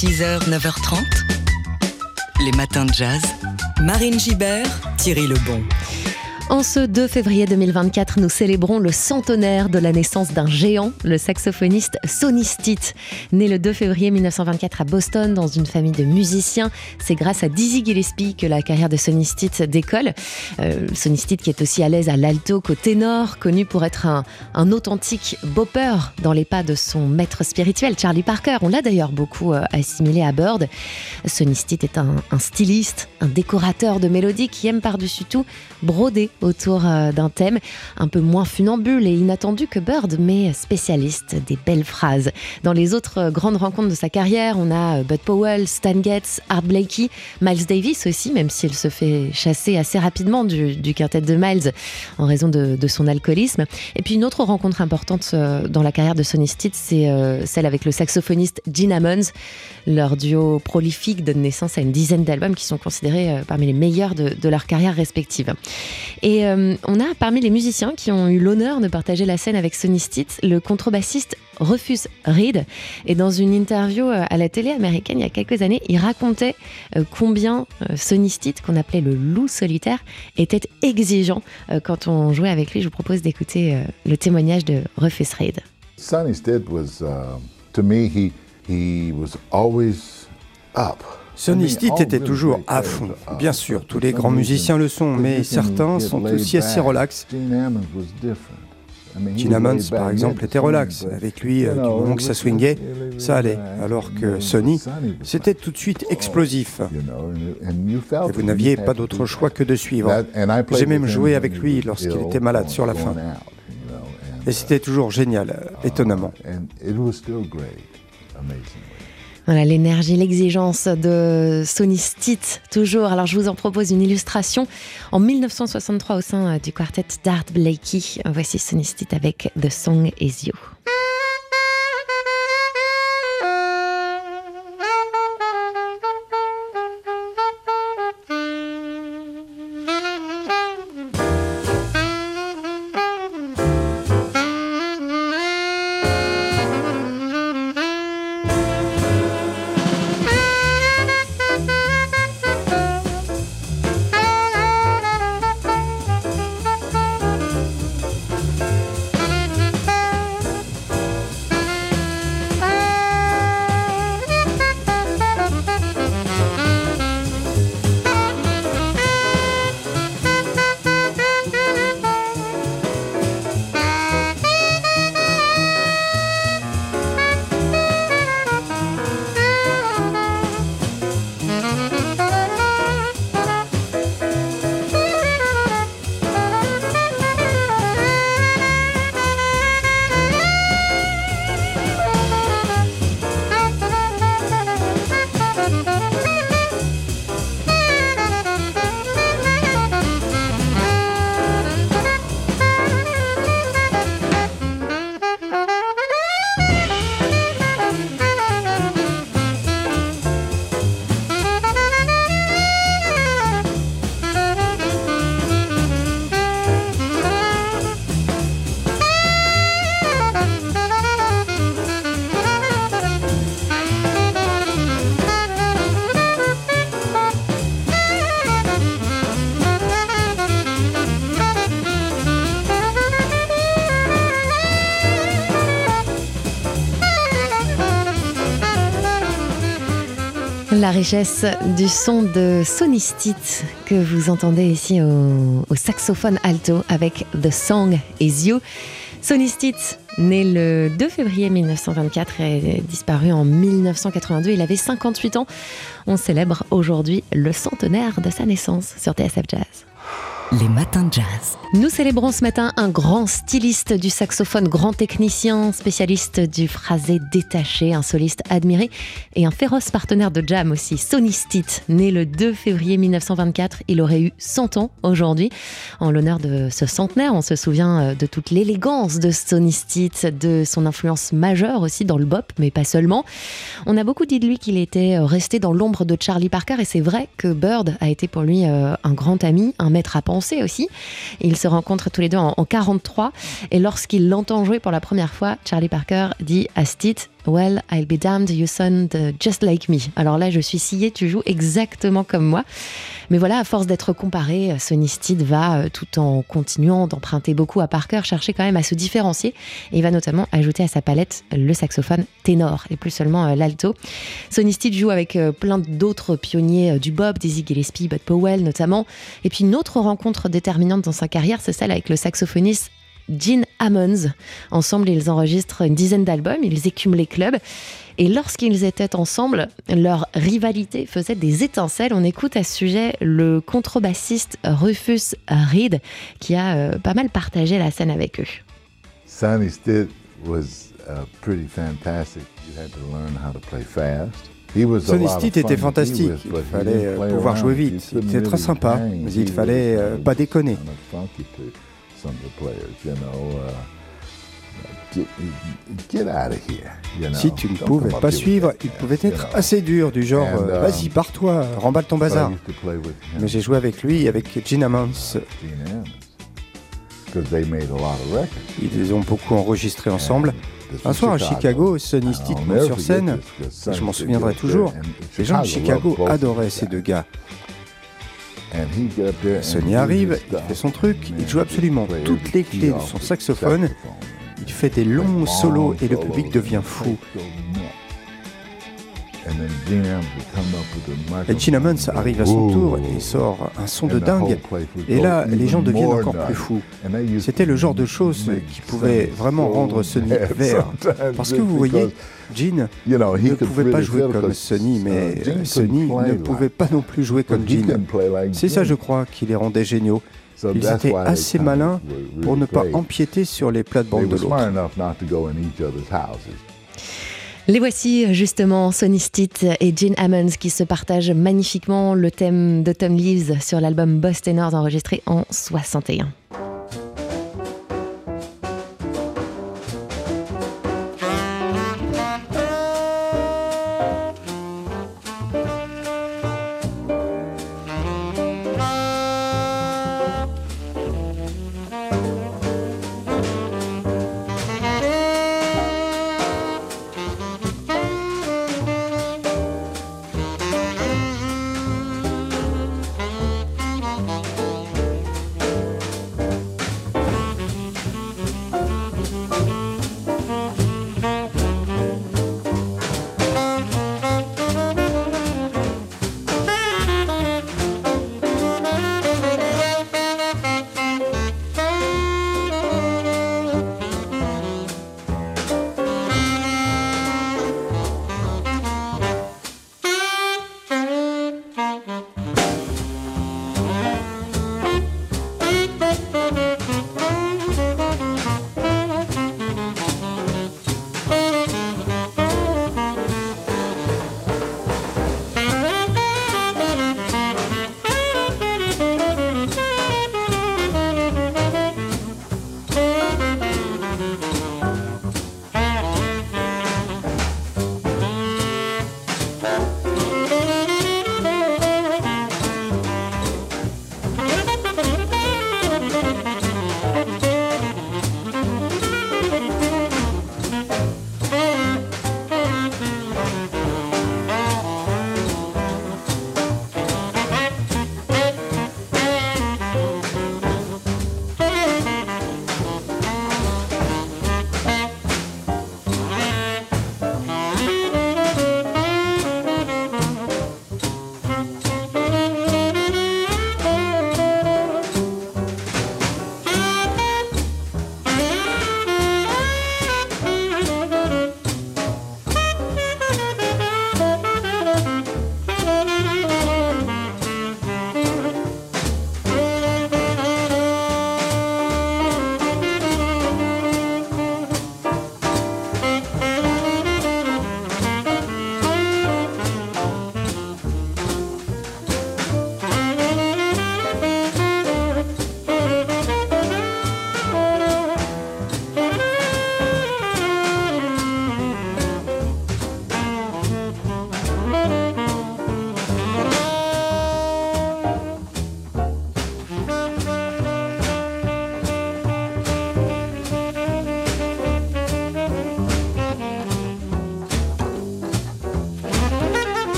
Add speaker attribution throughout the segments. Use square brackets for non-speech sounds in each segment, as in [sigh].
Speaker 1: 6h, 9h30, les matins de jazz. Marine Gibert, Thierry Lebon.
Speaker 2: En ce 2 février 2024, nous célébrons le centenaire de la naissance d'un géant, le saxophoniste Sonny Stitt. Né le 2 février 1924 à Boston dans une famille de musiciens, c'est grâce à Dizzy Gillespie que la carrière de Sonny Stitt décolle. Euh, Sonny Stitt qui est aussi à l'aise à l'alto qu'au ténor, connu pour être un, authentique bopper dans les pas de son maître spirituel, Charlie Parker. On l'a d'ailleurs beaucoup euh, assimilé à Bird. Sonny Stitt est un, un styliste, un décorateur de mélodies qui aime par-dessus tout broder autour euh, d'un thème un peu moins funambule et inattendu que Bird, mais spécialiste des belles phrases. Dans les autres euh, grandes rencontres de sa carrière, on a euh, Bud Powell, Stan Getz, Art Blakey, Miles Davis aussi, même s'il se fait chasser assez rapidement du, quintet de Miles en raison de, son alcoolisme. Et puis une autre rencontre importante dans la carrière de Sonny Stitt, c'est celle avec le saxophoniste Gene Ammons. Leur duo prolifique donne naissance à une dizaine d'albums qui sont considérés parmi les meilleurs de, leur carrière respective. Euh, on a parmi les musiciens qui ont eu l'honneur de partager la scène avec Sonny Stitt, le contrebassiste Rufus Reed. Et dans une interview euh, à la télé américaine il y a quelques années, il racontait euh, combien Sonny Stitt, qu'on appelait le loup solitaire, était exigeant quand on jouait avec lui. Je vous propose d'écouter le témoignage de Rufus Reed.
Speaker 3: Sonny Stitt was, uh, to me, he, he was always up.
Speaker 4: Sonny Stitt était toujours à fond. Bien sûr, tous les grands musiciens le sont, mais certains sont aussi assez relax. Gene Ammons, par exemple, était relax. Avec lui, du moment que ça swingait, ça allait. Alors que Sonny, c'était tout de suite explosif. Et vous n'aviez pas d'autre choix que de suivre. J'ai même joué avec lui lorsqu'il était malade sur la fin. Et c'était toujours génial, étonnamment.
Speaker 2: Voilà l'énergie, l'exigence de Sonny Stitt, toujours. Alors je vous en propose une illustration en 1963 au sein du quartet d'Art Blakey. Voici Sonny Stitt avec The Song Is You. La richesse du son de Sonny Stitt que vous entendez ici au, saxophone alto avec The Song Is You. Sonny Stitt, né le 2 février 1924 et disparu en 1982, il avait 58 ans. On célèbre aujourd'hui le centenaire de sa naissance sur TSF Jazz.
Speaker 1: Les matins de jazz.
Speaker 2: Nous célébrons ce matin un grand styliste du saxophone, grand technicien, spécialiste du phrasé détaché, un soliste admiré et un féroce partenaire de jam aussi, Sonny Stitt. Né le 2 février 1924, il aurait eu 100 ans aujourd'hui. En l'honneur de ce centenaire, on se souvient de toute l'élégance de Sonny Stitt, de son influence majeure aussi dans le bop, mais pas seulement. On a beaucoup dit de lui qu'il était resté dans l'ombre de Charlie Parker et c'est vrai que Bird a été pour lui un grand ami, un maître à penser aussi. Ils se rencontrent tous les deux en, en 43 et lorsqu'il l'entend jouer pour la première fois, Charlie Parker dit à Stitt Well, I'll be damned, you sound just like me. Alors là, je suis sciée, tu joues exactement comme moi. Mais voilà, à force d'être comparé, Sonny Stitt va, euh, tout en continuant d'emprunter beaucoup à Parker, chercher quand même à se différencier. Et il va notamment ajouter à sa palette le saxophone ténor et plus seulement euh, l'alto. Sonny Stitt joue avec euh, plein d'autres pionniers du bob, Dizzy Gillespie, Bud Powell notamment. Et puis une autre rencontre déterminante dans sa carrière, c'est celle avec le saxophoniste Gene Ammons. Ensemble, ils enregistrent une dizaine d'albums, ils écument les clubs. Et lorsqu'ils étaient ensemble, leur rivalité faisait des étincelles. On écoute à ce sujet le contrebassiste Rufus Reed, qui a euh, pas mal partagé la scène avec eux.
Speaker 3: Sonny Stitt was uh, pretty fantastic. You had to learn how to play fast.
Speaker 4: Sonny Stitt était fantastique. Il fallait euh, pouvoir jouer vite. Il était très sympa, mais il fallait euh, pas déconner. Some of the players, you know. Uh, Get, get out of here, you know? Si tu ne pouvais pas suivre, il pouvait être assez dur, du genre And, uh, vas-y, pars-toi, remballe ton bazar. Mais j'ai joué avec lui, avec Gene Ammons. Ils ont beaucoup enregistré ensemble. Un soir à Chicago, Sonny Stitt monte sur scène. Je m'en souviendrai toujours. Les gens de Chicago adoraient ces deux gars. Sonny arrive, il fait son truc, il joue absolument toutes les clés de son saxophone, il fait des longs solos et le public devient fou. Et Gene arrive à son tour et sort un son de dingue. Et là, les gens deviennent encore plus fous. C'était le genre de choses qui pouvait vraiment rendre Sonny [laughs] vert. Parce que vous voyez, Gene ne pouvait pas jouer comme Sonny, mais Sonny ne pouvait pas non plus jouer comme Gene. C'est ça, je crois, qui les rendait géniaux. Ils étaient assez malins pour ne pas empiéter sur les plates-bandes de l'autre.
Speaker 2: Les voici justement Sonny Stitt et Gene Ammons qui se partagent magnifiquement le thème de Tom Leaves sur l'album Boss Tenors enregistré en 61.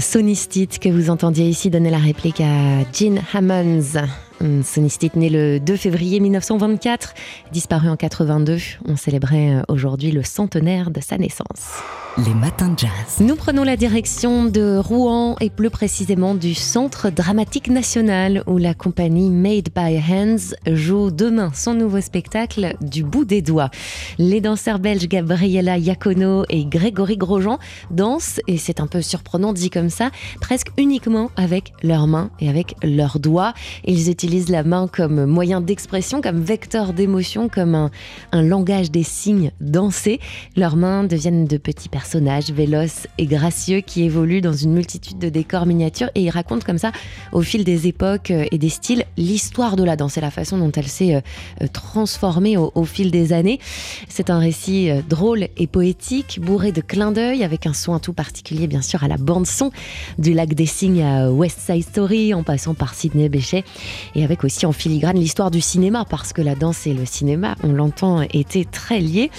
Speaker 2: Sonistite que vous entendiez ici donner la réplique à Gene Hammonds. Sonistite né le 2 février 1924, disparu en 82. On célébrait aujourd'hui le centenaire de sa naissance.
Speaker 1: Les matins de jazz.
Speaker 2: Nous prenons la direction de Rouen et plus précisément du Centre dramatique national où la compagnie Made by Hands joue demain son nouveau spectacle du bout des doigts. Les danseurs belges Gabriela Iacono et Grégory Grosjean dansent, et c'est un peu surprenant dit comme ça, presque uniquement avec leurs mains et avec leurs doigts. Ils utilisent la main comme moyen d'expression, comme vecteur d'émotion, comme un, un langage des signes dansés. Leurs mains deviennent de petits personnages véloces et gracieux qui évoluent dans une multitude de décors miniatures et il raconte comme ça, au fil des époques euh, et des styles, l'histoire de la danse et la façon dont elle s'est euh, euh, transformée au, fil des années. C'est un récit drôle et poétique, bourré de clins d'œil, avec un soin tout particulier bien sûr à la bande-son, du lac des Cygnes à West Side Story, en passant par Sidney Bechet, et avec aussi en filigrane l'histoire du cinéma, parce que la danse et le cinéma, on l'entend, étaient très liés.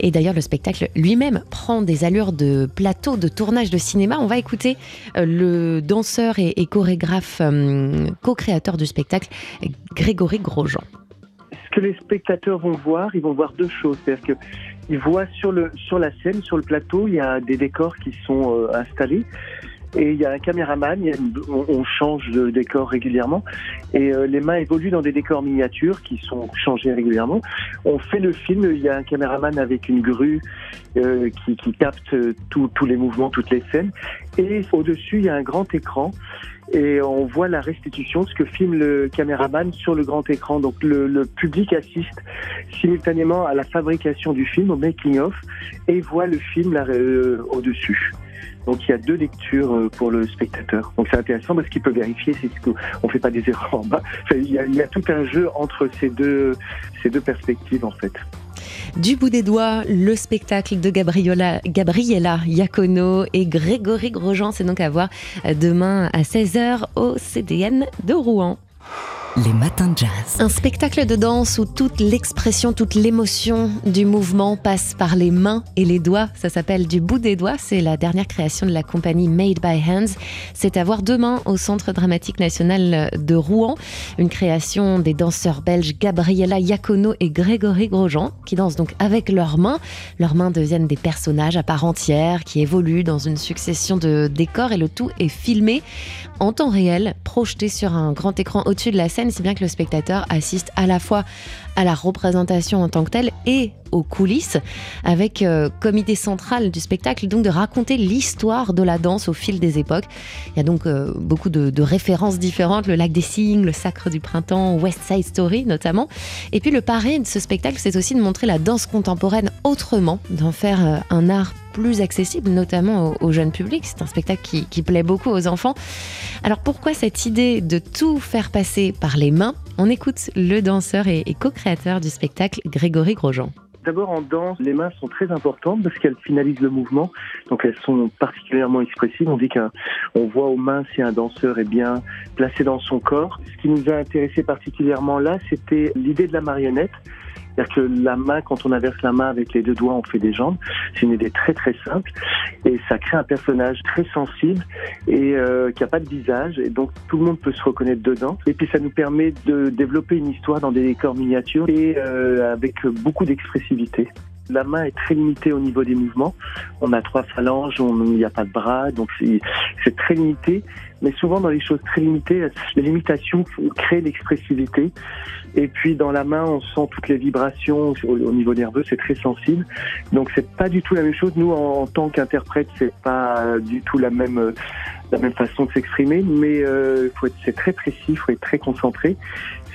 Speaker 2: Et d'ailleurs, le spectacle lui-même prend des allures de plateau de tournage de cinéma. On va écouter euh, le danseur et, chorégraphe euh, co-créateur du spectacle, Grégory Grosjean.
Speaker 5: Ce que les spectateurs vont voir, ils vont voir deux choses. C'est-à-dire qu'ils voient sur, le, sur la scène, sur le plateau, il y a des décors qui sont euh, installés. Et il y a un caméraman, on, change de décor régulièrement, et euh, les mains évoluent dans des décors miniatures qui sont changés régulièrement. On fait le film, il y a un caméraman avec une grue euh, qui, qui, capte tous les mouvements, toutes les scènes, et au-dessus il y a un grand écran et on voit la restitution, ce que filme le caméraman sur le grand écran. Donc le, le public assiste simultanément à la fabrication du film, au making-of, et voit le film euh, au-dessus. Donc il y a deux lectures euh, pour le spectateur. Donc c'est intéressant parce qu'il peut vérifier si on fait pas des erreurs en bas. il, y a, tout un jeu entre ces deux, perspectives en fait.
Speaker 2: Du bout des doigts, le spectacle de Gabriela, Gabriela Iacono et Grégory Grosjean, c'est donc à voir demain à 16h au CDN de Rouen.
Speaker 1: Les matins de jazz.
Speaker 2: Un spectacle de danse où toute l'expression, toute l'émotion du mouvement passe par les mains et les doigts. Ça s'appelle Du bout des doigts. C'est la dernière création de la compagnie Made by Hands. C'est à voir demain au Centre dramatique national de Rouen. Une création des danseurs belges Gabriela Iacono et Grégory Grosjean qui dansent donc avec leurs mains. Leurs mains deviennent des personnages à part entière qui évoluent dans une succession de décors et le tout est filmé en temps réel, projeté sur un grand écran au-dessus de la scène si bien que le spectateur assiste à la fois à la représentation en tant que telle et aux coulisses, avec euh, comme idée centrale du spectacle donc de raconter l'histoire de la danse au fil des époques. Il y a donc euh, beaucoup de, références différentes, le lac des cygnes, le sacre du printemps, West Side Story notamment. Et puis le pari de ce spectacle, c'est aussi de montrer la danse contemporaine autrement, d'en faire euh, un art plus accessible, notamment au, jeune public. C'est un spectacle qui, plaît beaucoup aux enfants. Alors pourquoi cette idée de tout faire passer par les mains? On écoute le danseur et, co-créateur du spectacle, Grégory Grosjean.
Speaker 5: D'abord en danse, les mains sont très importantes parce qu'elles finalisent le mouvement, donc elles sont particulièrement expressives. On dit qu'on voit aux mains si un danseur est bien placé dans son corps. Ce qui nous a intéressé particulièrement là, c'était l'idée de la marionnette. C'est-à-dire que la main, quand on inverse la main avec les deux doigts, on fait des jambes. C'est une idée très très simple et ça crée un personnage très sensible et euh, qui a pas de visage et donc tout le monde peut se reconnaître dedans. Et puis ça nous permet de développer une histoire dans des décors miniatures et euh, avec beaucoup d'expressivité. La main est très limitée au niveau des mouvements. On a trois phalanges, il n'y a pas de bras, donc c'est très limité. Mais souvent dans les choses très limitées, les limitations créent l'expressivité. Et puis dans la main, on sent toutes les vibrations au, niveau nerveux, c'est très sensible. Donc c'est pas du tout la même chose. Nous, en, tant qu'interprète, c'est pas du tout la même la même façon de s'exprimer, mais euh, c'est très précis, il faut être très concentré.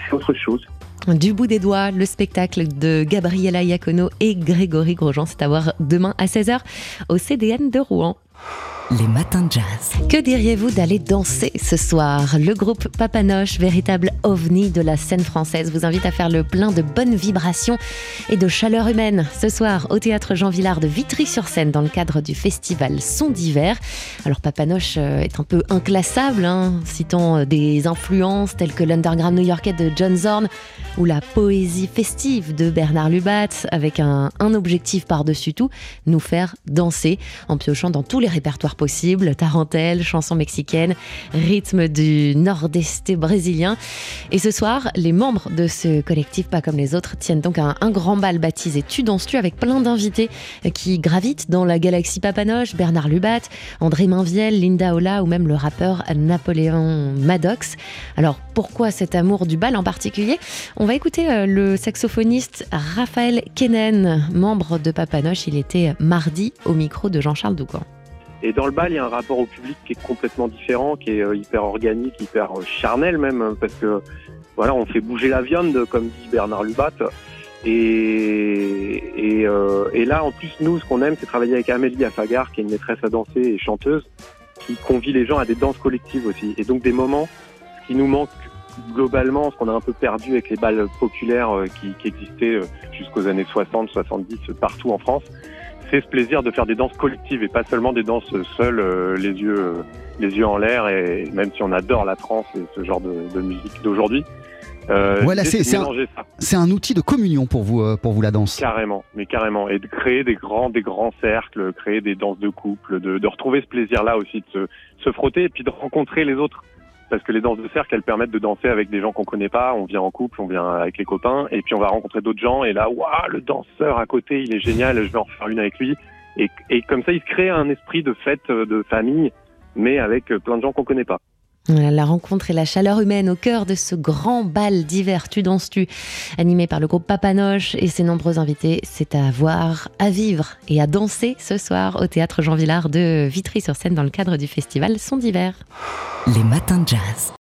Speaker 5: C'est autre chose.
Speaker 2: Du bout des doigts, le spectacle de Gabriela Iacono et Grégory Grosjean, c'est à voir demain à 16h au CDN de Rouen.
Speaker 1: Les matins de jazz.
Speaker 2: Que diriez-vous d'aller danser ce soir? Le groupe Papanoche, véritable ovni de la scène française, vous invite à faire le plein de bonnes vibrations et de chaleur humaine ce soir au théâtre Jean Villard de Vitry-sur-Seine dans le cadre du festival Son d'hiver. Alors Papanoche euh, est un peu inclassable, hein, citant euh, des influences telles que l'underground new-yorkais de John Zorn ou la poésie festive de Bernard Lubat avec un, un objectif par-dessus tout, nous faire danser en piochant dans tous les répertoires possibles, tarentelles, chansons mexicaines, rythme du nord-est brésilien. Et ce soir, les membres de ce collectif Pas comme les autres tiennent donc un, un grand bal baptisé Tu danses-tu avec plein d'invités qui gravitent dans la galaxie Papanoche, Bernard Lubat, André Mainviel, Linda Ola ou même le rappeur Napoléon Maddox. Alors pourquoi cet amour du bal en particulier? On va écouter euh, le saxophoniste Raphaël Kenen, membre de Papanoche. Il était mardi au micro de Jean-Charles Doucan.
Speaker 6: Et dans le bal, il y a un rapport au public qui est complètement différent, qui est euh, hyper organique, hyper euh, charnel même, hein, parce que voilà, on fait bouger la viande, comme dit Bernard Lubat. Et, euh, et là, en plus, nous, ce qu'on aime, c'est travailler avec Amélie Afagar, qui est une maîtresse à danser et chanteuse, qui convie les gens à des danses collectives aussi. Et donc des moments, qui nous manque globalement, ce qu'on a un peu perdu avec les balles populaires qui, qui existaient jusqu'aux années 60, 70 partout en France, c'est ce plaisir de faire des danses collectives et pas seulement des danses seules, euh, les yeux, euh, les yeux en l'air. Et même si on adore la trance et ce genre de, de musique d'aujourd'hui,
Speaker 7: euh, voilà, c'est un, un, outil de communion pour vous, euh, pour vous la danse.
Speaker 6: Carrément, mais carrément, et de créer des grands, des grands cercles, créer des danses de couple, de, de retrouver ce plaisir-là aussi, de se, se, frotter et puis de rencontrer les autres parce que les danses de cercle, elles permettent de danser avec des gens qu'on connaît pas. On vient en couple, on vient avec les copains, et puis on va rencontrer d'autres gens. Et là, waouh, le danseur à côté, il est génial. Je vais en faire une avec lui. Et, et comme ça, il se crée un esprit de fête, euh, de famille, mais avec euh, plein de gens qu'on connaît pas.
Speaker 2: La rencontre et la chaleur humaine au cœur de ce grand bal d'hiver Tu danses-tu, animé par le groupe Papanoche et ses nombreux invités. C'est à voir, à vivre et à danser ce soir au théâtre Jean Villard de Vitry-sur-Seine dans le cadre du festival Son d'hiver.
Speaker 1: Les matins de jazz.